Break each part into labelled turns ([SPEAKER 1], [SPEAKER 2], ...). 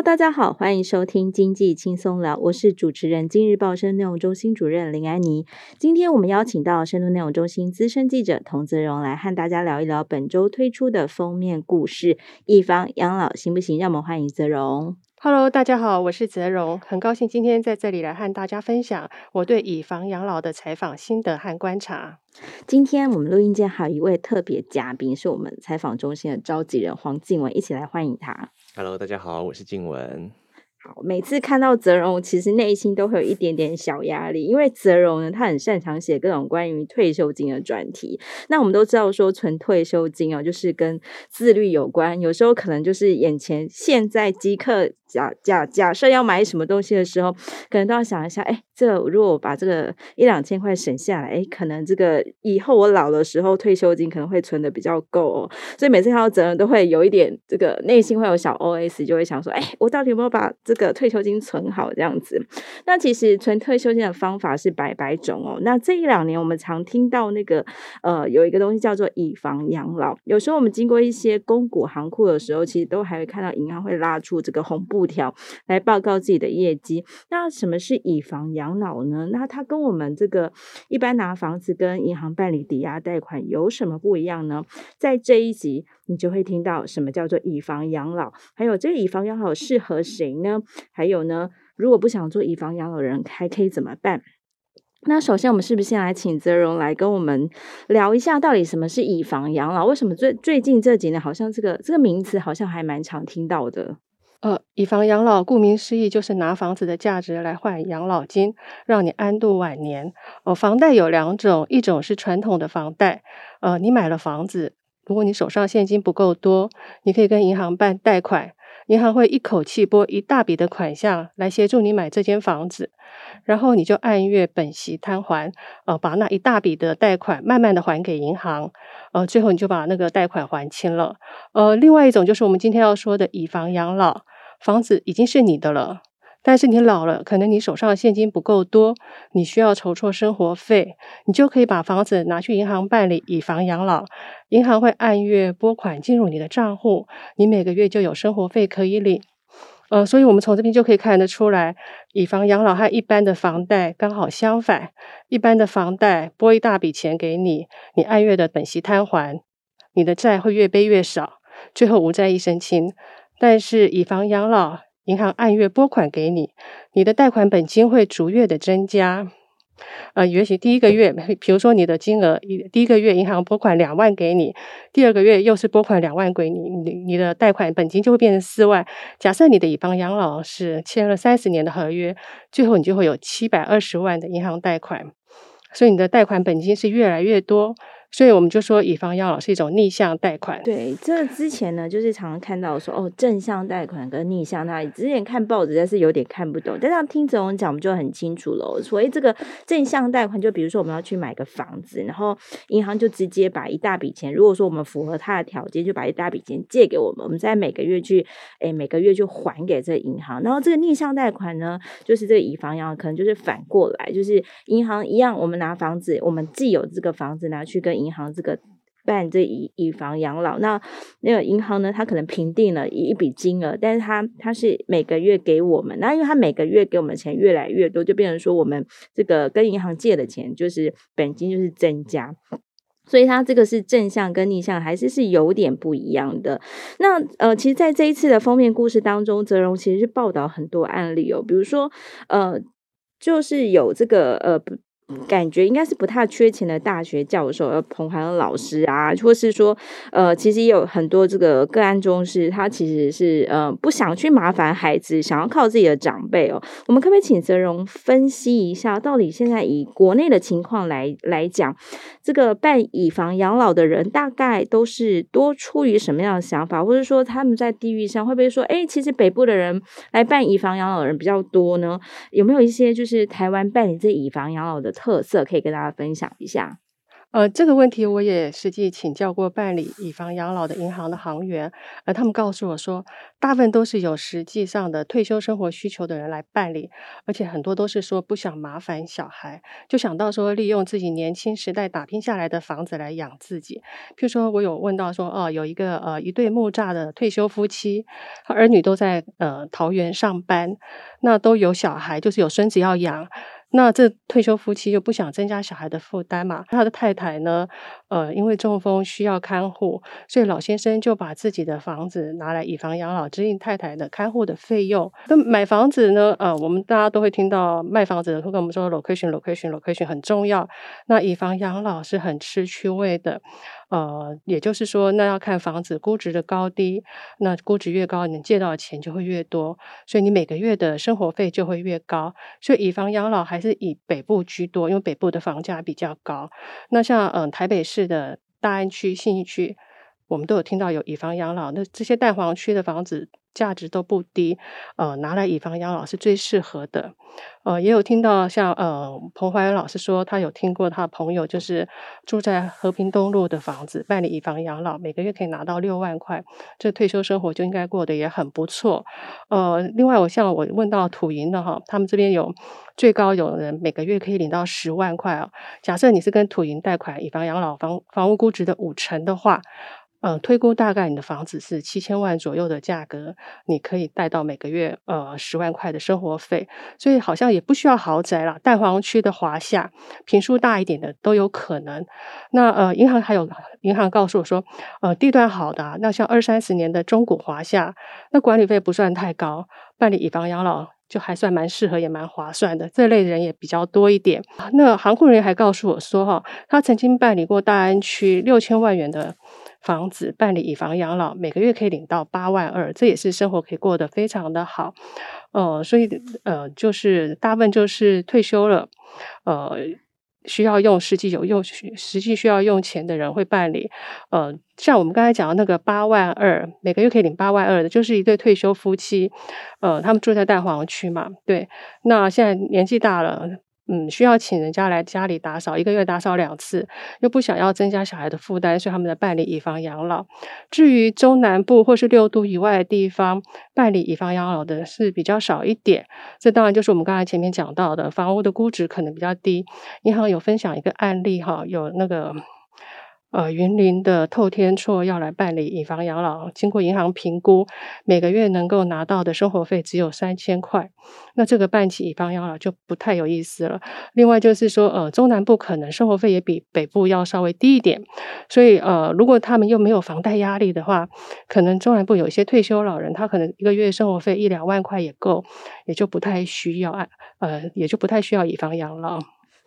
[SPEAKER 1] Hello，大家好，欢迎收听经济轻松聊，我是主持人今日报深度内容中心主任林安妮。今天我们邀请到深度内容中心资深记者童泽荣来和大家聊一聊本周推出的封面故事《以房养老行不行》，让我们欢迎泽荣。
[SPEAKER 2] Hello，大家好，我是泽荣，很高兴今天在这里来和大家分享我对以房养老的采访心得和观察。
[SPEAKER 1] 今天我们录音间还有一位特别嘉宾，是我们采访中心的召集人黄静文，一起来欢迎他。
[SPEAKER 3] Hello，大家好，我是静文。
[SPEAKER 1] 好，每次看到泽荣，其实内心都会有一点点小压力，因为泽荣呢，他很擅长写各种关于退休金的专题。那我们都知道说，存退休金哦，就是跟自律有关，有时候可能就是眼前现在即刻。假假假设要买什么东西的时候，可能都要想一下，哎，这如果我把这个一两千块省下来，哎，可能这个以后我老的时候退休金可能会存的比较够哦。所以每次看到责任都会有一点这个内心会有小 OS，就会想说，哎，我到底有没有把这个退休金存好这样子？那其实存退休金的方法是百百种哦。那这一两年我们常听到那个呃有一个东西叫做以房养老，有时候我们经过一些公股行库的时候，其实都还会看到银行会拉出这个红布。布条来报告自己的业绩。那什么是以房养养老呢？那它跟我们这个一般拿房子跟银行办理抵押贷款有什么不一样呢？在这一集你就会听到什么叫做以房养老，还有这个以房养老适合谁呢？还有呢，如果不想做以房养老人还可以怎么办？那首先我们是不是先来请泽荣来跟我们聊一下，到底什么是以房养老？为什么最最近这几年好像这个这个名词好像还蛮常听到的？
[SPEAKER 2] 呃，以房养老，顾名思义就是拿房子的价值来换养老金，让你安度晚年。呃，房贷有两种，一种是传统的房贷，呃，你买了房子，如果你手上现金不够多，你可以跟银行办贷款。银行会一口气拨一大笔的款项来协助你买这间房子，然后你就按月本息摊还，呃，把那一大笔的贷款慢慢的还给银行，呃，最后你就把那个贷款还清了。呃，另外一种就是我们今天要说的以房养老，房子已经是你的了。但是你老了，可能你手上的现金不够多，你需要筹措生活费，你就可以把房子拿去银行办理以房养老，银行会按月拨款进入你的账户，你每个月就有生活费可以领。呃，所以我们从这边就可以看得出来，以房养老和一般的房贷刚好相反，一般的房贷拨一大笔钱给你，你按月的本息摊还，你的债会越背越少，最后无债一身轻。但是以房养老，银行按月拨款给你，你的贷款本金会逐月的增加。呃，也许第一个月，比如说你的金额，第一个月银行拨款两万给你，第二个月又是拨款两万给你，你你的贷款本金就会变成四万。假设你的乙方养老是签了三十年的合约，最后你就会有七百二十万的银行贷款，所以你的贷款本金是越来越多。所以我们就说，以房养老是一种逆向贷款。
[SPEAKER 1] 对，这之前呢，就是常常看到说，哦，正向贷款跟逆向贷款，之前看报纸，但是有点看不懂。但是听则荣讲，我们就很清楚了。所以这个正向贷款，就比如说我们要去买个房子，然后银行就直接把一大笔钱，如果说我们符合他的条件，就把一大笔钱借给我们，我们再每个月去，诶，每个月就还给这个银行。然后这个逆向贷款呢，就是这个以房养老，可能就是反过来，就是银行一样，我们拿房子，我们既有这个房子拿去跟银行这个办这以以房养老，那那个银行呢，它可能评定了一笔金额，但是它它是每个月给我们，那因为它每个月给我们钱越来越多，就变成说我们这个跟银行借的钱就是本金就是增加，所以它这个是正向跟逆向还是是有点不一样的。那呃，其实在这一次的封面故事当中，泽荣其实是报道很多案例哦，比如说呃，就是有这个呃。感觉应该是不太缺钱的大学教授，呃，彭涵老师啊，或是说，呃，其实也有很多这个个案中是，他其实是呃不想去麻烦孩子，想要靠自己的长辈哦。我们可不可以请泽荣分析一下，到底现在以国内的情况来来讲，这个办以房养老的人大概都是多出于什么样的想法，或者说他们在地域上会不会说，哎，其实北部的人来办以房养老的人比较多呢？有没有一些就是台湾办理这以房养老的？特色可以跟大家分享一下。
[SPEAKER 2] 呃，这个问题我也实际请教过办理以房养老的银行的行员，呃，他们告诉我说，大部分都是有实际上的退休生活需求的人来办理，而且很多都是说不想麻烦小孩，就想到说利用自己年轻时代打拼下来的房子来养自己。譬如说，我有问到说，哦，有一个呃一对木栅的退休夫妻，儿女都在呃桃园上班，那都有小孩，就是有孙子要养。那这退休夫妻又不想增加小孩的负担嘛？他的太太呢，呃，因为中风需要看护，所以老先生就把自己的房子拿来以房养老，支应太太的看护的费用。那买房子呢，呃，我们大家都会听到卖房子的会跟我们说，location，location，location 很重要。那以房养老是很吃区位的。呃，也就是说，那要看房子估值的高低，那估值越高，你能借到的钱就会越多，所以你每个月的生活费就会越高。所以以房养老还是以北部居多，因为北部的房价比较高。那像嗯、台北市的大安区、信义区，我们都有听到有以房养老，那这些蛋黄区的房子。价值都不低，呃，拿来以房养老是最适合的。呃，也有听到像呃彭怀恩老师说，他有听过他朋友就是住在和平东路的房子，办理以房养老，每个月可以拿到六万块，这退休生活就应该过得也很不错。呃，另外我像我问到土银的哈，他们这边有最高有人每个月可以领到十万块啊。假设你是跟土银贷款以房养老房房屋估值的五成的话。呃，推估大概你的房子是七千万左右的价格，你可以贷到每个月呃十万块的生活费，所以好像也不需要豪宅啦，蛋黄区的华夏，坪数大一点的都有可能。那呃，银行还有银行告诉我说，呃，地段好的，那像二三十年的中古华夏，那管理费不算太高，办理以房养老就还算蛮适合，也蛮划算的。这类人也比较多一点。那行库人员还告诉我说，哈，他曾经办理过大安区六千万元的。房子办理以房养老，每个月可以领到八万二，这也是生活可以过得非常的好。呃，所以呃，就是大部分就是退休了，呃，需要用实际有用实际需要用钱的人会办理。呃，像我们刚才讲的那个八万二，每个月可以领八万二的，就是一对退休夫妻，呃，他们住在蛋黄区嘛，对，那现在年纪大了。嗯，需要请人家来家里打扫，一个月打扫两次，又不想要增加小孩的负担，所以他们在办理以房养老。至于中南部或是六度以外的地方，办理以房养老的是比较少一点。这当然就是我们刚才前面讲到的，房屋的估值可能比较低。银行有分享一个案例哈，有那个。呃，云林的透天厝要来办理以房养老，经过银行评估，每个月能够拿到的生活费只有三千块，那这个办起以房养老就不太有意思了。另外就是说，呃，中南部可能生活费也比北部要稍微低一点，所以呃，如果他们又没有房贷压力的话，可能中南部有一些退休老人，他可能一个月生活费一两万块也够，也就不太需要，呃，也就不太需要以房养老。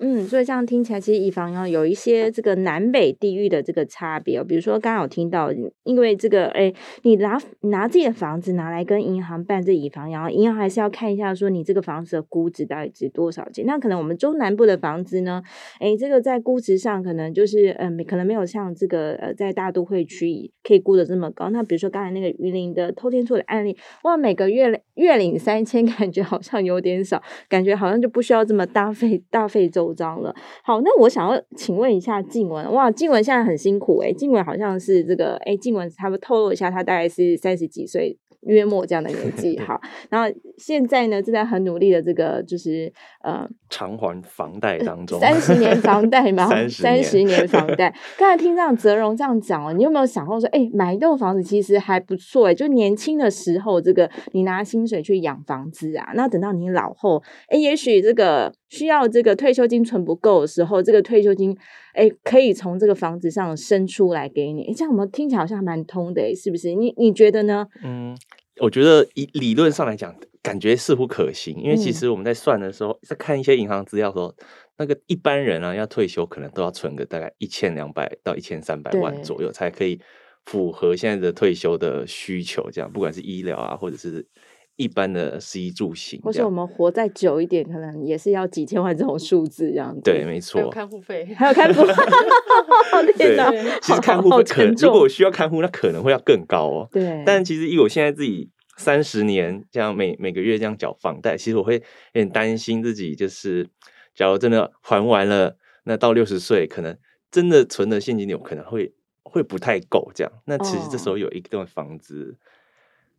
[SPEAKER 1] 嗯，所以这样听起来，其实以房养有一些这个南北地域的这个差别哦。比如说，刚刚有听到，因为这个，哎，你拿拿自己的房子拿来跟银行办这以房养老，银行还是要看一下，说你这个房子的估值到底值多少钱。那可能我们中南部的房子呢，哎，这个在估值上可能就是，嗯、呃，可能没有像这个呃在大都会区可以估的这么高。那比如说刚才那个榆林的偷天厝的案例，哇，每个月月领三千，感觉好像有点少，感觉好像就不需要这么大费大费周。脏了，好，那我想要请问一下静文，哇，静文现在很辛苦诶、静文好像是这个，诶、静文他们透露一下，他大概是三十几岁。约莫这样的年纪，好，然后现在呢，正在很努力的这个，就是呃，
[SPEAKER 3] 偿还房贷当中，
[SPEAKER 1] 三十年房贷嘛，三十年，年房贷。刚才听这样泽荣这样讲哦，你有没有想过说，哎，买一栋房子其实还不错哎，就年轻的时候，这个你拿薪水去养房子啊，那等到你老后，哎，也许这个需要这个退休金存不够的时候，这个退休金。哎，可以从这个房子上生出来给你，这样我们听起来好像还蛮通的，是不是？你你觉得呢？
[SPEAKER 3] 嗯，我觉得以理论上来讲，感觉似乎可行，因为其实我们在算的时候，嗯、在看一些银行资料的时候，那个一般人啊要退休，可能都要存个大概一千两百到一千三百万左右，才可以符合现在的退休的需求。这样，不管是医疗啊，或者是。一般的食衣住行，
[SPEAKER 1] 或是我们活再久一点，可能也是要几千万这种数字这样子。
[SPEAKER 3] 对，没错。
[SPEAKER 2] 还有看护费，
[SPEAKER 1] 还有看护费。天哪，
[SPEAKER 3] 其实看护费可能，如果我需要看护，那可能会要更高哦。
[SPEAKER 1] 对。
[SPEAKER 3] 但其实以我现在自己三十年这样每每个月这样缴房贷，其实我会有点担心自己，就是假如真的还完了，那到六十岁可能真的存的现金流可能会会不太够，这样。那其实这时候有一栋房子，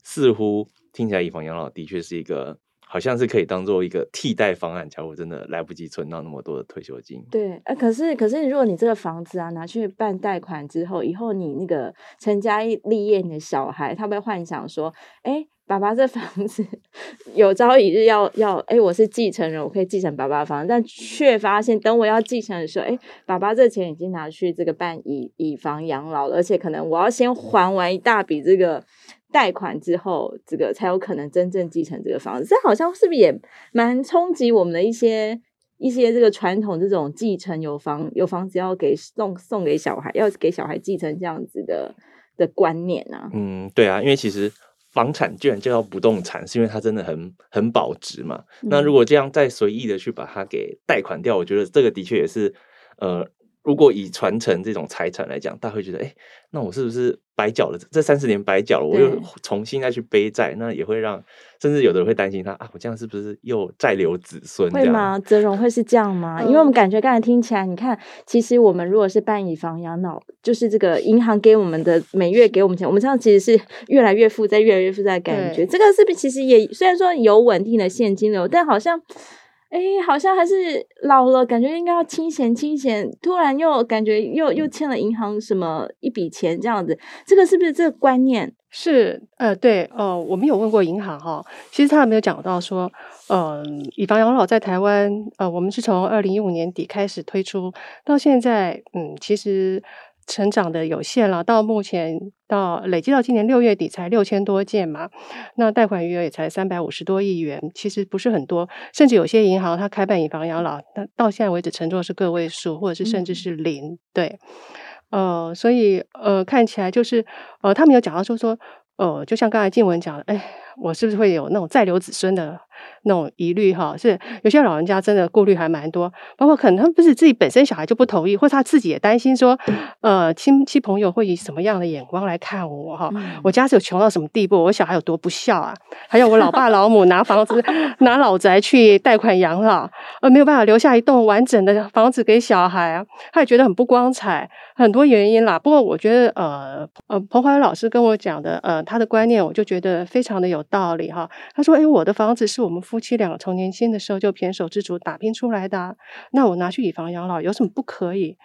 [SPEAKER 3] 似乎听起来以房养老的确是一个。好像是可以当做一个替代方案，假如真的来不及存到那么多的退休金。
[SPEAKER 1] 对，呃，可是可是，如果你这个房子啊拿去办贷款之后，以后你那个成家立业，你的小孩他会幻想说，哎，爸爸这房子 有朝一日要要，哎，我是继承人，我可以继承爸爸的房子，但却发现等我要继承的时候，哎，爸爸这钱已经拿去这个办以以房养老了，而且可能我要先还完一大笔这个。贷款之后，这个才有可能真正继承这个房子。这好像是不是也蛮冲击我们的一些一些这个传统这种继承有房有房子要给送送给小孩，要给小孩继承这样子的的观念啊？
[SPEAKER 3] 嗯，对啊，因为其实房产居然叫不动产，是因为它真的很很保值嘛。嗯、那如果这样再随意的去把它给贷款掉，我觉得这个的确也是呃。如果以传承这种财产来讲，大家会觉得，哎，那我是不是白缴了？这三十年白缴了，我又重新再去背债，那也会让，甚至有的人会担心他啊，我这样是不是又债留子孙？
[SPEAKER 1] 会吗？泽荣会是这样吗？因为我们感觉刚才听起来，你看，其实我们如果是办以房养老，就是这个银行给我们的每月给我们钱，我们这样其实是越来越负债，越来越负债的感觉。这个是不是其实也虽然说有稳定的现金流，但好像。哎，好像还是老了，感觉应该要清闲清闲，突然又感觉又又欠了银行什么一笔钱这样子，这个是不是这个观念？
[SPEAKER 2] 是，呃，对，哦、呃，我们有问过银行哈，其实他还没有讲到说，嗯、呃，以房养老在台湾，呃，我们是从二零一五年底开始推出，到现在，嗯，其实。成长的有限了，到目前到累计到今年六月底才六千多件嘛，那贷款余额也才三百五十多亿元，其实不是很多，甚至有些银行它开办以房养老，那到现在为止承诺是个位数，或者是甚至是零，嗯、对，呃，所以呃看起来就是呃他们有讲到说说，呃就像刚才静文讲的，哎，我是不是会有那种再留子孙的？那种疑虑哈，是有些老人家真的顾虑还蛮多，包括可能他不是自己本身小孩就不同意，或者他自己也担心说，呃，亲戚朋友会以什么样的眼光来看我哈？我家是有穷到什么地步？我小孩有多不孝啊？还有我老爸老母拿房子拿老宅去贷款养老，呃，没有办法留下一栋完整的房子给小孩啊，他也觉得很不光彩，很多原因啦。不过我觉得，呃呃，彭怀老师跟我讲的，呃，他的观念我就觉得非常的有道理哈。他说，哎，我的房子是我们夫妻俩从年轻的时候就胼手胝足打拼出来的，那我拿去以房养老有什么不可以？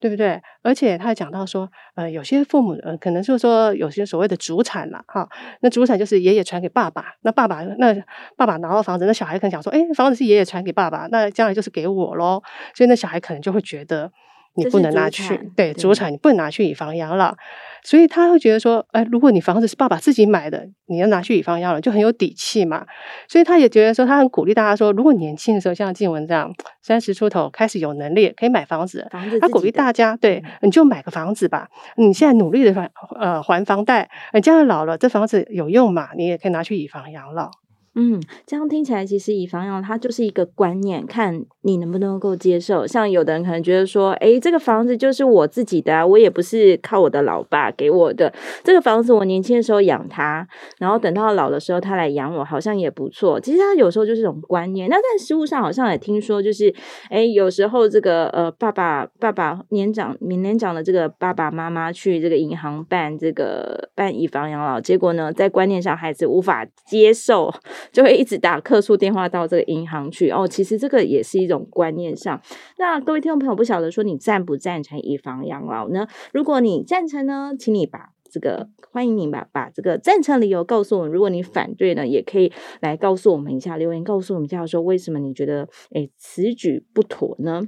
[SPEAKER 2] 对不对？而且他还讲到说，呃，有些父母呃，可能就是说有些所谓的祖产了哈，那祖产就是爷爷传给爸爸，那爸爸那爸爸拿到房子，那小孩可能想说，哎，房子是爷爷传给爸爸，那将来就是给我喽，所以那小孩可能就会觉得你不能拿去，对，主产你不能拿去以房养老。所以他会觉得说，哎，如果你房子是爸爸自己买的，你要拿去以房养老，就很有底气嘛。所以他也觉得说，他很鼓励大家说，如果年轻的时候像静文这样三十出头开始有能力可以买房子，房子他鼓励大家，对，你就买个房子吧。你现在努力的还呃还房贷，你将来老了这房子有用嘛？你也可以拿去以房养老。
[SPEAKER 1] 嗯，这样听起来，其实以房养老它就是一个观念，看你能不能够接受。像有的人可能觉得说，哎，这个房子就是我自己的啊，我也不是靠我的老爸给我的。这个房子我年轻的时候养他，然后等到老的时候他来养我，好像也不错。其实他有时候就是一种观念。那在实务上好像也听说，就是哎，有时候这个呃爸爸爸爸年长年年长的这个爸爸妈妈去这个银行办这个办以房养老，结果呢，在观念上孩子无法接受。就会一直打客诉电话到这个银行去哦，其实这个也是一种观念上。那各位听众朋友，不晓得说你赞不赞成以房养老呢？如果你赞成呢，请你把这个欢迎你把把这个赞成理由告诉我们。如果你反对呢，也可以来告诉我们一下，留言告诉我们一下，说为什么你觉得诶此举不妥呢？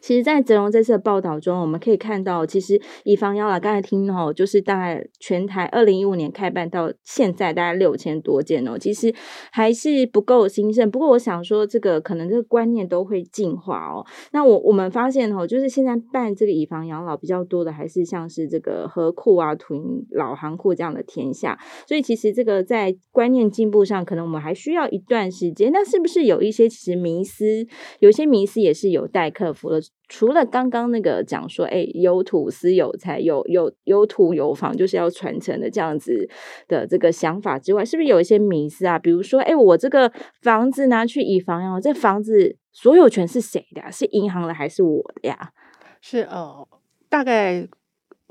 [SPEAKER 1] 其实，在泽荣这次的报道中，我们可以看到，其实以房养老刚才听哦，就是大概全台二零一五年开办到现在，大概六千多件哦，其实还是不够兴盛。不过，我想说，这个可能这个观念都会进化哦。那我我们发现哦，就是现在办这个以房养老比较多的，还是像是这个合库啊、囤老行库这样的天下。所以，其实这个在观念进步上，可能我们还需要一段时间。那是不是有一些其实迷思，有些迷思也是有待克服的？除了刚刚那个讲说，哎，有土司有财，有有有土有房，就是要传承的这样子的这个想法之外，是不是有一些迷思啊？比如说，哎，我这个房子拿去以房养老，这房子所有权是谁的呀？是银行的还是我的呀？
[SPEAKER 2] 是哦，大概。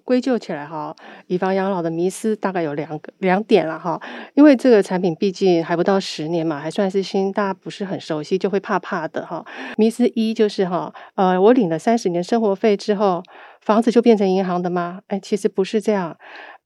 [SPEAKER 2] 归咎起来哈，以房养老的迷思大概有两个两点了哈，因为这个产品毕竟还不到十年嘛，还算是新，大家不是很熟悉，就会怕怕的哈。迷思一就是哈，呃，我领了三十年生活费之后，房子就变成银行的吗？哎，其实不是这样，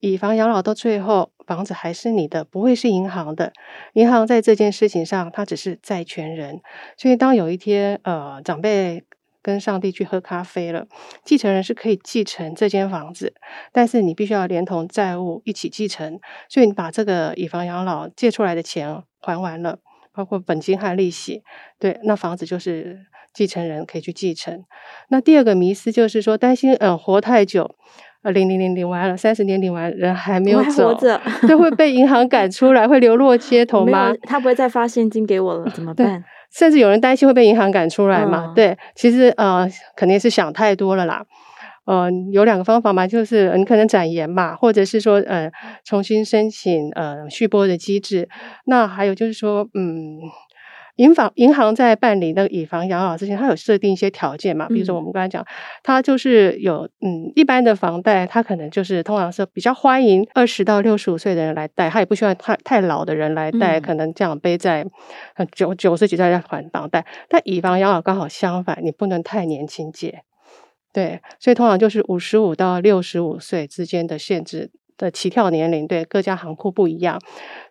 [SPEAKER 2] 以房养老到最后，房子还是你的，不会是银行的。银行在这件事情上，它只是债权人。所以当有一天呃长辈。跟上帝去喝咖啡了，继承人是可以继承这间房子，但是你必须要连同债务一起继承。所以你把这个以房养老借出来的钱还完了，包括本金和利息，对，那房子就是继承人可以去继承。那第二个迷思就是说，担心呃活太久，呃领领领领完了三十年领完人还没有走，
[SPEAKER 1] 活着，
[SPEAKER 2] 就会被银行赶出来，会流落街头吗？
[SPEAKER 1] 他不会再发现金给我了，怎么办？
[SPEAKER 2] 甚至有人担心会被银行赶出来嘛？嗯、对，其实呃，肯定是想太多了啦。呃，有两个方法嘛，就是你可能展延嘛，或者是说呃，重新申请呃续拨的机制。那还有就是说，嗯。银房银行在办理那个以房养老之前，它有设定一些条件嘛？比如说我们刚才讲，它就是有嗯，一般的房贷，它可能就是通常是比较欢迎二十到六十五岁的人来贷，它也不希望太太老的人来贷，可能这样背在九九十几岁再还房贷。但以房养老刚好相反，你不能太年轻借，对，所以通常就是五十五到六十五岁之间的限制。的起跳年龄，对，各家行库不一样，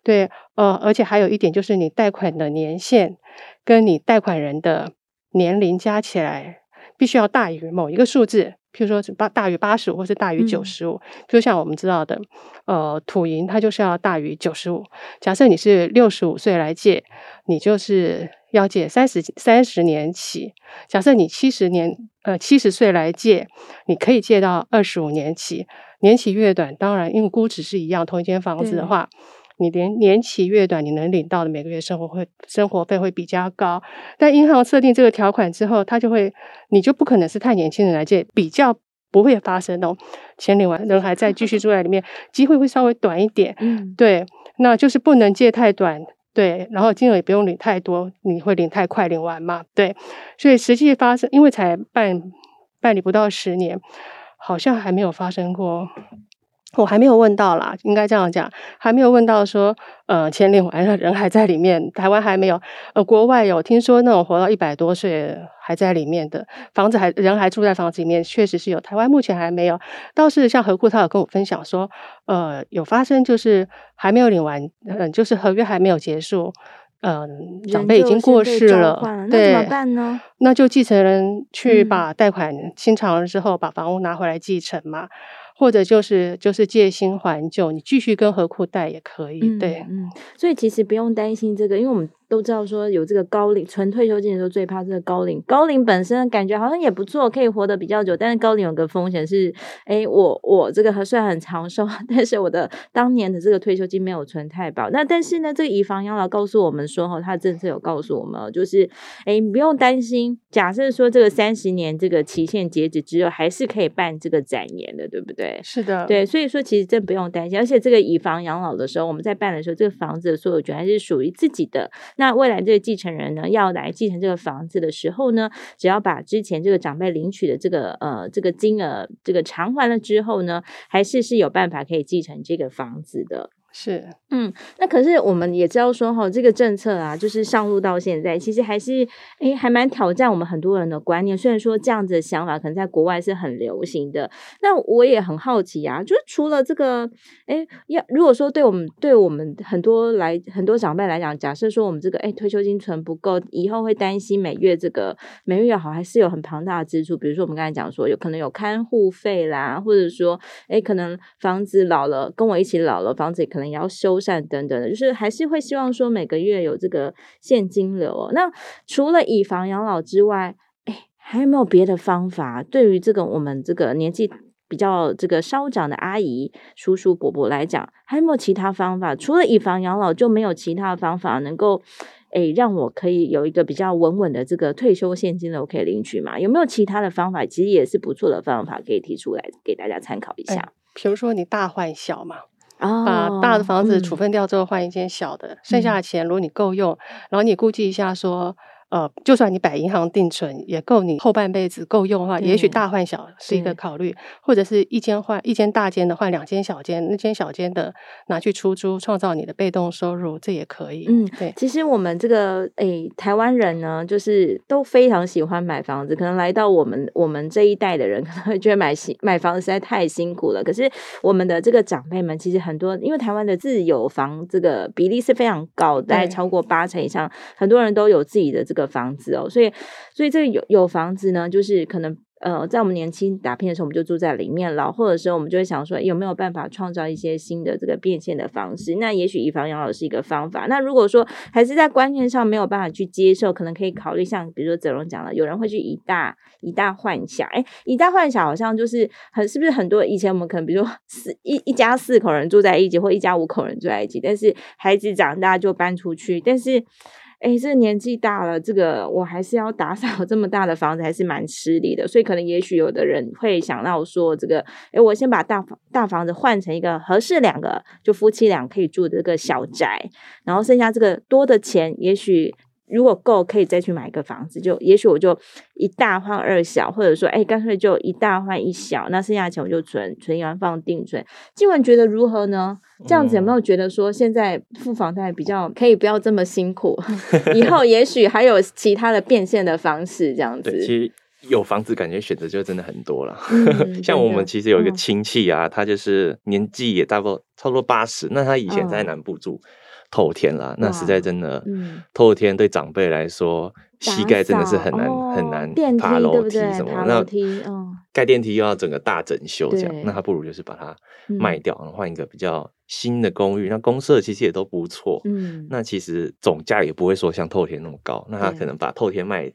[SPEAKER 2] 对，呃，而且还有一点就是你贷款的年限跟你贷款人的年龄加起来必须要大于某一个数字，譬如说八大于八十五或是大于九十五，就、嗯、像我们知道的，呃，土银它就是要大于九十五。假设你是六十五岁来借，你就是要借三十三十年起；假设你七十年呃七十岁来借，你可以借到二十五年起。年期越短，当然，因为估值是一样，同一间房子的话，你年年期越短，你能领到的每个月生活会生活费会比较高。但银行设定这个条款之后，它就会，你就不可能是太年轻人来借，比较不会发生哦。钱领完，人还在继续住在里面，机会会稍微短一点。嗯，对，那就是不能借太短，对，然后金额也不用领太多，你会领太快领完嘛？对，所以实际发生，因为才办办理不到十年。好像还没有发生过，我还没有问到啦，应该这样讲，还没有问到说，呃，签领完了人还在里面，台湾还没有，呃，国外有听说那种活到一百多岁还在里面的房子还人还住在房子里面，确实是有，台湾目前还没有，倒是像何故他有跟我分享说，呃，有发生就是还没有领完，嗯、就是合约还没有结束。嗯，长辈已经过世了，对，那怎么办呢？那就继承人去把贷款清偿了之后，嗯、把房屋拿回来继承嘛。或者就是就是借新还旧，你继续跟何库贷也可以，对，
[SPEAKER 1] 嗯，所以其实不用担心这个，因为我们都知道说有这个高龄纯退休金的时候最怕这个高龄，高龄本身感觉好像也不错，可以活得比较久，但是高龄有个风险是，哎，我我这个虽然很长寿，但是我的当年的这个退休金没有存太保，那但是呢，这个以房养老告诉我们说，哈，它的政策有告诉我们，就是哎，不用担心，假设说这个三十年这个期限截止之后，还是可以办这个展延的，对不对？
[SPEAKER 2] 是的，
[SPEAKER 1] 对，所以说其实真不用担心，而且这个以房养老的时候，我们在办的时候，这个房子的所有权还是属于自己的。那未来这个继承人呢，要来继承这个房子的时候呢，只要把之前这个长辈领取的这个呃这个金额这个偿还了之后呢，还是是有办法可以继承这个房子的。
[SPEAKER 2] 是，
[SPEAKER 1] 嗯，那可是我们也知道说哈，这个政策啊，就是上路到现在，其实还是诶还蛮挑战我们很多人的观念。虽然说这样子的想法可能在国外是很流行的，那我也很好奇啊，就是除了这个，诶要如果说对我们对我们很多来很多长辈来讲，假设说我们这个诶退休金存不够，以后会担心每月这个每月好还是有很庞大的支出，比如说我们刚才讲说有可能有看护费啦，或者说诶可能房子老了跟我一起老了，房子也可能。可能也要修缮等等的，就是还是会希望说每个月有这个现金流哦。那除了以房养老之外，哎，还有没有别的方法？对于这个我们这个年纪比较这个稍长的阿姨、叔叔、伯伯来讲，还有没有其他方法？除了以房养老，就没有其他的方法能够哎让我可以有一个比较稳稳的这个退休现金流可以领取嘛？有没有其他的方法？其实也是不错的方法，可以提出来给大家参考一下。
[SPEAKER 2] 比如说你大换小嘛。把大的房子处分掉之后，换一间小的，剩下的钱如果你够用，然后你估计一下说，呃，就算你摆银行定存，也够你后半辈子够用的话，也许大换小是一个考虑，或者是一间换一间大间的换两间小间，那间小间的拿去出租，创造你的被动收入，这也可以。
[SPEAKER 1] 嗯，
[SPEAKER 2] 对。
[SPEAKER 1] 其实我们这个诶、欸，台湾人呢，就是都非常喜欢买房子，可能来到我们我们这一代的人，可能会觉得买新买房子实在太辛苦了。可是我们的这个长辈们，其实很多，因为台湾的自有房这个比例是非常高，大概超过八成以上，很多人都有自己的这个。的房子哦，所以，所以这个有有房子呢，就是可能呃，在我们年轻打拼的时候，我们就住在里面，老或者说我们就会想说，有没有办法创造一些新的这个变现的方式？那也许以房养老是一个方法。那如果说还是在观念上没有办法去接受，可能可以考虑像比如说泽荣讲了，有人会去以大以大换小，哎，以大换小好像就是很是不是很多以前我们可能比如说四一一家四口人住在一起，或一家五口人住在一起，但是孩子长大就搬出去，但是。哎，这年纪大了，这个我还是要打扫这么大的房子，还是蛮吃力的。所以可能也许有的人会想到说，这个，哎，我先把大房大房子换成一个合适两个就夫妻俩可以住的这个小宅，然后剩下这个多的钱，也许。如果够，可以再去买一个房子，就也许我就一大换二小，或者说，哎，干脆就一大换一小，那剩下的钱我就存存银行放定存。静文觉得如何呢？这样子有没有觉得说，现在付房贷比较可以不要这么辛苦？以后也许还有其他的变现的方式，这样子。
[SPEAKER 3] 对，其实有房子，感觉选择就真的很多了。嗯、像我们其实有一个亲戚啊，嗯、他就是年纪也大不差不多八十，那他以前在南部住。嗯透天啦，那实在真的，嗯、透天对长辈来说，膝盖真的是很难、哦、很难爬楼梯什么。那盖电梯又要整个大整修，这样，那他不如就是把它卖掉，然后换一个比较新的公寓。嗯、那公社其实也都不错，嗯，那其实总价也不会说像透天那么高。那他可能把透天卖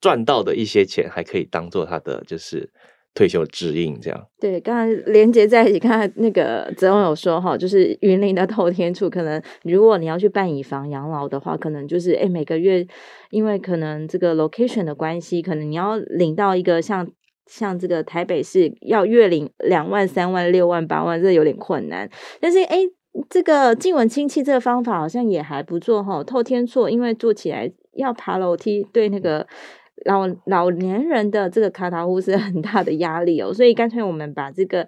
[SPEAKER 3] 赚到的一些钱，还可以当做他的就是。退休指引这样，
[SPEAKER 1] 对，刚才连接在一起，看那个泽荣有说哈，就是云林的透天厝，可能如果你要去办以房养老的话，可能就是哎每个月，因为可能这个 location 的关系，可能你要领到一个像像这个台北市要月领两万、三万、六万、八万，这有点困难。但是哎，这个静文亲戚这个方法好像也还不错哈，透天厝，因为住起来要爬楼梯，对那个。老老年人的这个卡塔夫是很大的压力哦，所以干脆我们把这个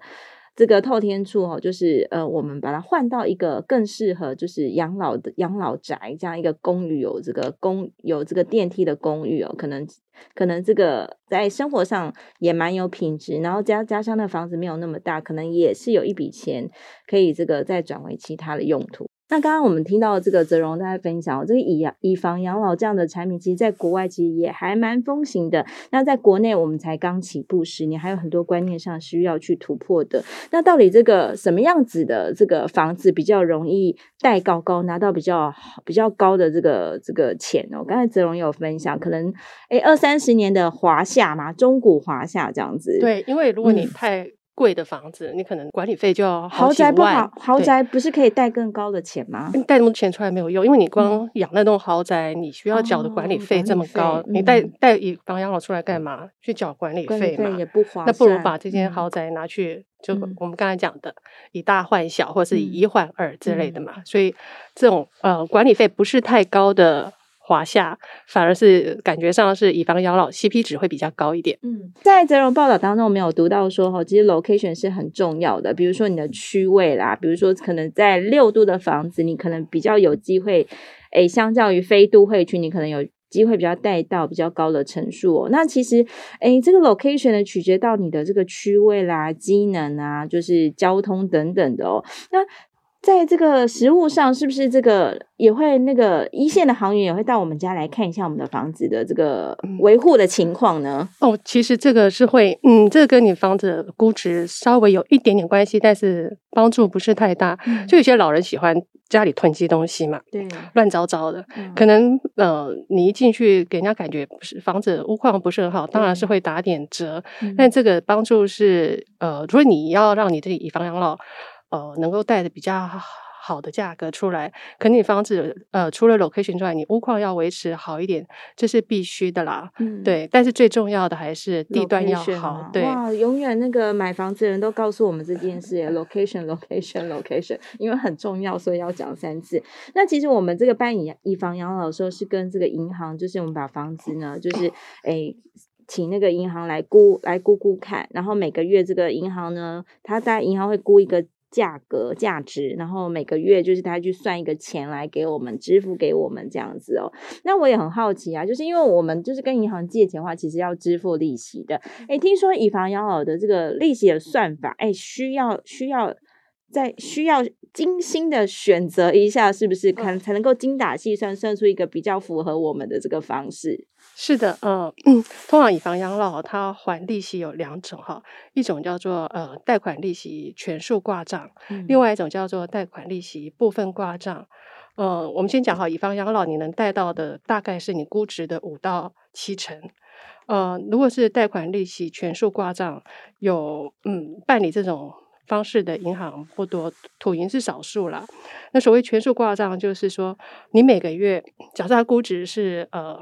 [SPEAKER 1] 这个透天厝哦，就是呃，我们把它换到一个更适合就是养老的养老宅这样一个公寓，有这个公有这个电梯的公寓哦，可能可能这个在生活上也蛮有品质，然后加加上那房子没有那么大，可能也是有一笔钱可以这个再转为其他的用途。那刚刚我们听到这个泽荣在分享，这个以养以房养老这样的产品，其实在国外其实也还蛮风行的。那在国内我们才刚起步十年，还有很多观念上需要去突破的。那到底这个什么样子的这个房子比较容易贷高高拿到比较比较高的这个这个钱呢？我刚才泽荣有分享，可能诶二三十年的华夏嘛，中古华夏这样子。
[SPEAKER 2] 对，因为如果你太、嗯贵的房子，你可能管理费就要。豪宅不好，
[SPEAKER 1] 豪宅不是可以贷更高的钱吗？
[SPEAKER 2] 贷那么多钱出来没有用，因为你光养那栋豪宅，你需要缴的管理费这么高，哦、你贷贷以房养老出来干嘛？去缴管理费嘛？
[SPEAKER 1] 也不划算。
[SPEAKER 2] 那不如把这间豪宅拿去，就我们刚才讲的，以大换小，或是以一换二之类的嘛。嗯、所以这种呃管理费不是太高的。华夏反而是感觉上是以房养老 CP 值会比较高一点。
[SPEAKER 1] 嗯，在泽荣报道当中，我们有读到说哈，其实 location 是很重要的。比如说你的区位啦，比如说可能在六度的房子，你可能比较有机会，诶，相较于非都会区，你可能有机会比较带到比较高的层数哦。那其实，诶，这个 location 呢，取决到你的这个区位啦、机能啊，就是交通等等的哦。那在这个实物上，是不是这个也会那个一线的行员也会到我们家来看一下我们的房子的这个维护的情况呢？
[SPEAKER 2] 哦，其实这个是会，嗯，这个跟你房子的估值稍微有一点点关系，但是帮助不是太大。嗯、就有些老人喜欢家里囤积东西嘛，对，乱糟糟的，嗯、可能呃，你一进去给人家感觉不是房子屋况不是很好，当然是会打点折。嗯、但这个帮助是呃，如果你要让你自己以房养老。呃，能够带的比较好的价格出来。可你房子呃，除了 location 之外，你屋况要维持好一点，这是必须的啦。嗯，对。但是最重要的还是地段要好。对，
[SPEAKER 1] 哇，永远那个买房子的人都告诉我们这件事，location，location，location，因为很重要，所以要讲三次。那其实我们这个办以以房养老的时候，是跟这个银行，就是我们把房子呢，就是诶。请那个银行来估来估估看，然后每个月这个银行呢，他在银行会估一个价格价值，然后每个月就是他去算一个钱来给我们支付给我们这样子哦。那我也很好奇啊，就是因为我们就是跟银行借钱的话，其实要支付利息的。诶，听说以房养老的这个利息的算法，诶，需要需要在需要精心的选择一下，是不是看才能够精打细算算出一个比较符合我们的这个方式？
[SPEAKER 2] 是的，呃，嗯，通常以房养老，它还利息有两种哈，一种叫做呃贷款利息全数挂账，嗯、另外一种叫做贷款利息部分挂账。呃，我们先讲好，以房养老你能贷到的大概是你估值的五到七成。呃，如果是贷款利息全数挂账，有嗯办理这种方式的银行不多，土银是少数啦。那所谓全数挂账，就是说你每个月假设它估值是呃。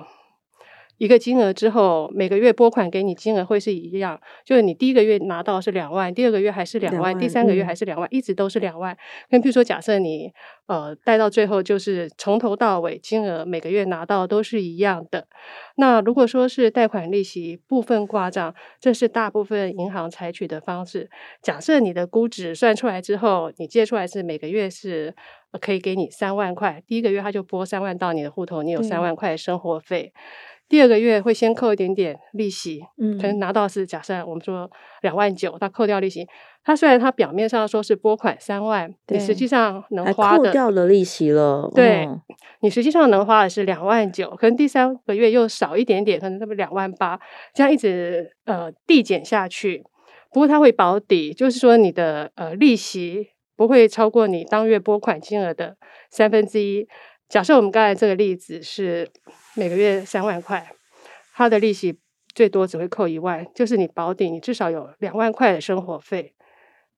[SPEAKER 2] 一个金额之后，每个月拨款给你金额会是一样，就是你第一个月拿到是两万，第二个月还是两万，第三个月还是两万，嗯、一直都是两万。跟比如说，假设你呃贷到最后，就是从头到尾金额每个月拿到都是一样的。那如果说是贷款利息部分挂账，这是大部分银行采取的方式。假设你的估值算出来之后，你借出来是每个月是可以给你三万块，第一个月他就拨三万到你的户头，你有三万块生活费。嗯第二个月会先扣一点点利息，嗯，可能拿到是假设我们说两万九，他扣掉利息，他虽然他表面上说是拨款三万，你实际上能花的
[SPEAKER 1] 扣掉了利息了，
[SPEAKER 2] 对，嗯、你实际上能花的是两万九，可能第三个月又少一点点，可能那么两万八，这样一直呃递减下去。不过它会保底，就是说你的呃利息不会超过你当月拨款金额的三分之一。假设我们刚才这个例子是每个月三万块，它的利息最多只会扣一万，就是你保底，你至少有两万块的生活费。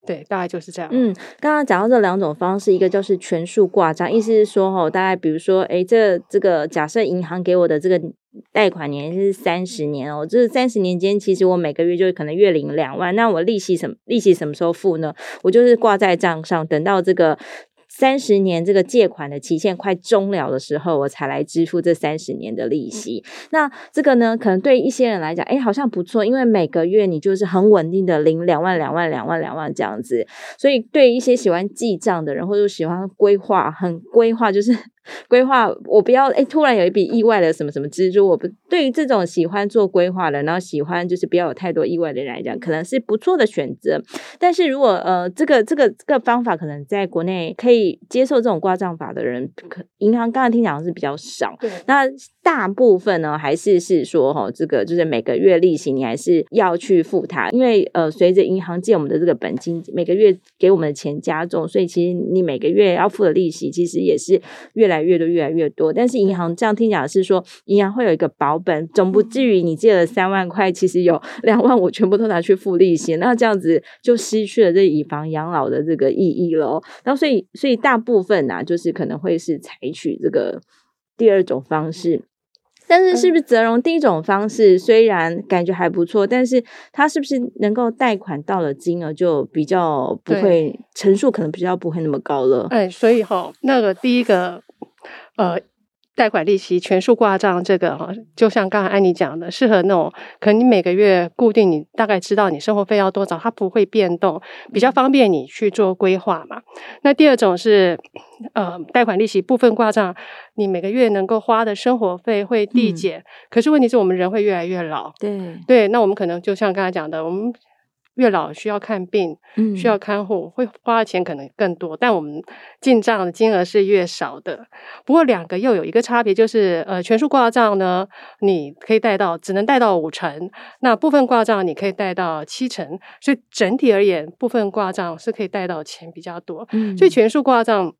[SPEAKER 2] 对，大概就是这样。
[SPEAKER 1] 嗯，刚刚讲到这两种方式，一个就是全数挂账，意思是说，哦，大概比如说，诶，这这个假设银行给我的这个贷款年是三十年哦，这三十年间，其实我每个月就可能月领两万，那我利息什么利息什么时候付呢？我就是挂在账上，等到这个。三十年这个借款的期限快终了的时候，我才来支付这三十年的利息。那这个呢，可能对一些人来讲，哎，好像不错，因为每个月你就是很稳定的领两万、两万、两万、两万这样子。所以对一些喜欢记账的人，或者喜欢规划、很规划，就是。规划，我不要哎，突然有一笔意外的什么什么支出，我不对于这种喜欢做规划的，然后喜欢就是不要有太多意外的人来讲，可能是不错的选择。但是如果呃，这个这个这个方法可能在国内可以接受这种挂账法的人，可银行刚才听讲是比较少。对，那大部分呢，还是是说哈，这个就是每个月利息你还是要去付它，因为呃，随着银行借我们的这个本金每个月给我们的钱加重，所以其实你每个月要付的利息其实也是越来。越来越多，越来越多。但是银行这样听讲是说，银行会有一个保本，总不至于你借了三万块，其实有 两万五全部都拿去付利息，那这样子就失去了这以房养老的这个意义了。然后所以，所以大部分啊，就是可能会是采取这个第二种方式。但是，是不是泽荣第一种方式虽然感觉还不错，但是它是不是能够贷款到了金额就比较不会成数，可能比较不会那么高了？
[SPEAKER 2] 哎，所以哈，那个第一个。呃，贷款利息全数挂账，这个哈，就像刚才安妮讲的，适合那种可能你每个月固定，你大概知道你生活费要多少，它不会变动，比较方便你去做规划嘛。那第二种是呃，贷款利息部分挂账，你每个月能够花的生活费会递减，嗯、可是问题是我们人会越来越老，
[SPEAKER 1] 对
[SPEAKER 2] 对，那我们可能就像刚才讲的，我们。越老需要看病，需要看护，嗯、会花的钱可能更多，但我们进账的金额是越少的。不过两个又有一个差别，就是呃，全数挂账呢，你可以贷到只能贷到五成，那部分挂账你可以贷到七成，所以整体而言，部分挂账是可以贷到钱比较多。嗯、所以全数挂账。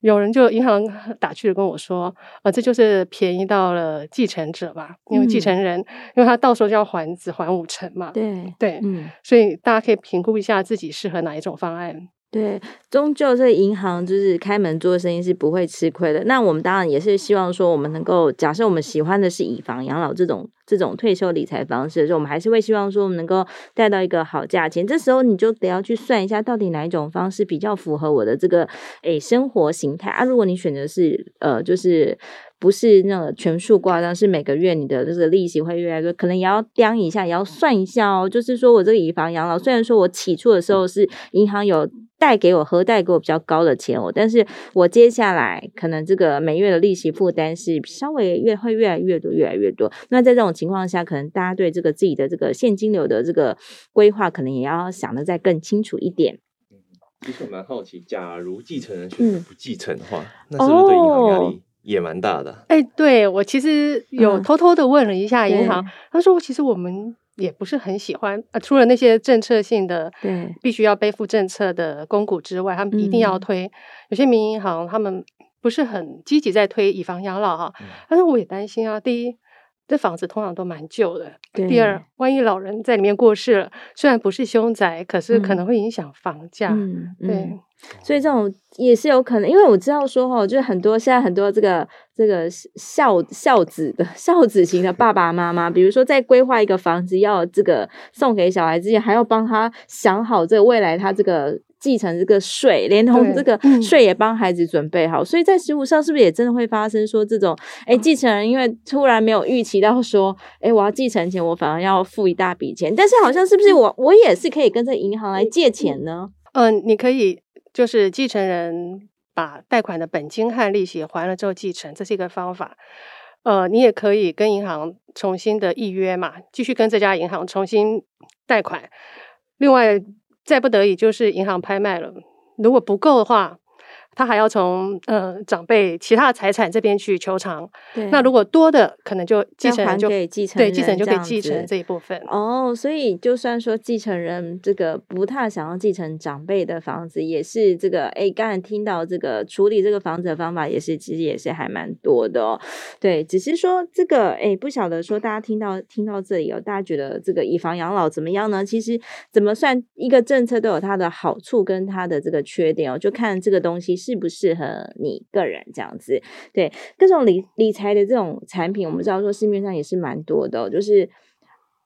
[SPEAKER 2] 有人就银行 打趣的跟我说：“呃，这就是便宜到了继承者吧？因为继承人，嗯、因为他到时候就要还只还五成嘛。”对对，嗯，所以大家可以评估一下自己适合哪一种方案。
[SPEAKER 1] 对，终究这银行就是开门做生意是不会吃亏的。那我们当然也是希望说，我们能够假设我们喜欢的是以房养老这种这种退休理财方式的时候，我们还是会希望说，我们能够带到一个好价钱。这时候你就得要去算一下，到底哪一种方式比较符合我的这个诶生活形态啊？如果你选择是呃，就是。不是那个全数挂账，是每个月你的这个利息会越来越，可能也要掂一下，也要算一下哦。就是说我这个以房养老，虽然说我起初的时候是银行有贷给我核贷给我比较高的钱哦，但是我接下来可能这个每月的利息负担是稍微越会越来越多，越来越多。那在这种情况下，可能大家对这个自己的这个现金流的这个规划，可能也要想得再更清楚一点。
[SPEAKER 3] 嗯，其实我蛮好奇，假如继承人选择不继承的话，嗯、那是不是对银行压力？也蛮大的，
[SPEAKER 2] 哎、欸，对，我其实有偷偷的问了一下银行，嗯、他说其实我们也不是很喜欢，呃，除了那些政策性的，对，必须要背负政策的公股之外，他们一定要推。嗯、有些民营银行他们不是很积极在推以房养老哈，嗯、但是我也担心啊，第一。这房子通常都蛮旧的。第二，万一老人在里面过世了，虽然不是凶宅，可是可能会影响房价。
[SPEAKER 1] 嗯，对，
[SPEAKER 2] 嗯、
[SPEAKER 1] 所以这种也是有可能，因为我知道说哈，就是很多现在很多这个这个孝孝子的孝子型的爸爸妈妈，比如说在规划一个房子要这个送给小孩之前，还要帮他想好这个未来他这个。继承这个税，连同这个税也帮孩子准备好，嗯、所以在实务上是不是也真的会发生说这种，哎，继承人因为突然没有预期到说，哎，我要继承前我反而要付一大笔钱，但是好像是不是我我也是可以跟这银行来借钱呢？
[SPEAKER 2] 嗯，你可以就是继承人把贷款的本金和利息还了之后继承，这是一个方法。呃，你也可以跟银行重新的预约嘛，继续跟这家银行重新贷款。另外。再不得已，就是银行拍卖了。如果不够的话，他还要从呃长辈其他的财产这边去求偿。对那如果多的，可能就继承人就
[SPEAKER 1] 给继承
[SPEAKER 2] 对继承就可以继承这一部分。
[SPEAKER 1] 哦，所以就算说继承人这个不太想要继承长辈的房子，也是这个哎，刚才听到这个处理这个房子的方法，也是其实也是还蛮多的哦。对，只是说这个哎，不晓得说大家听到听到这里哦，大家觉得这个以房养老怎么样呢？其实怎么算一个政策都有它的好处跟它的这个缺点哦，就看这个东西适不适合你个人这样子。对，各种理理财的这种产品，我们知道说市面上也是蛮多的，就是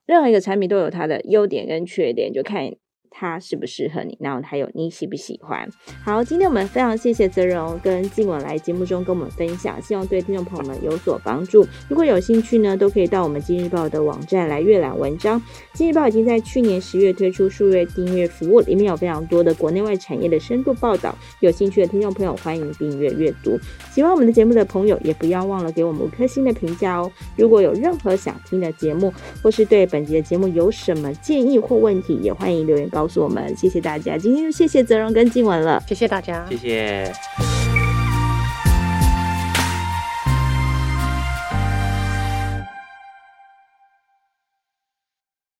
[SPEAKER 1] 任何一个产品都有它的优点跟缺点，就看。它适不适合你？然后还有你喜不喜欢？好，今天我们非常谢谢泽荣跟静文来节目中跟我们分享，希望对听众朋友们有所帮助。如果有兴趣呢，都可以到我们今日报的网站来阅览文章。今日报已经在去年十月推出数月订阅服务，里面有非常多的国内外产业的深度报道。有兴趣的听众朋友，欢迎订阅阅读。喜欢我们的节目的朋友，也不要忘了给我们五颗星的评价哦。如果有任何想听的节目，或是对本集的节目有什么建议或问题，也欢迎留言告。告诉我们，谢谢大家。今天就谢谢泽荣跟静文了，
[SPEAKER 2] 谢谢大家，
[SPEAKER 3] 谢谢。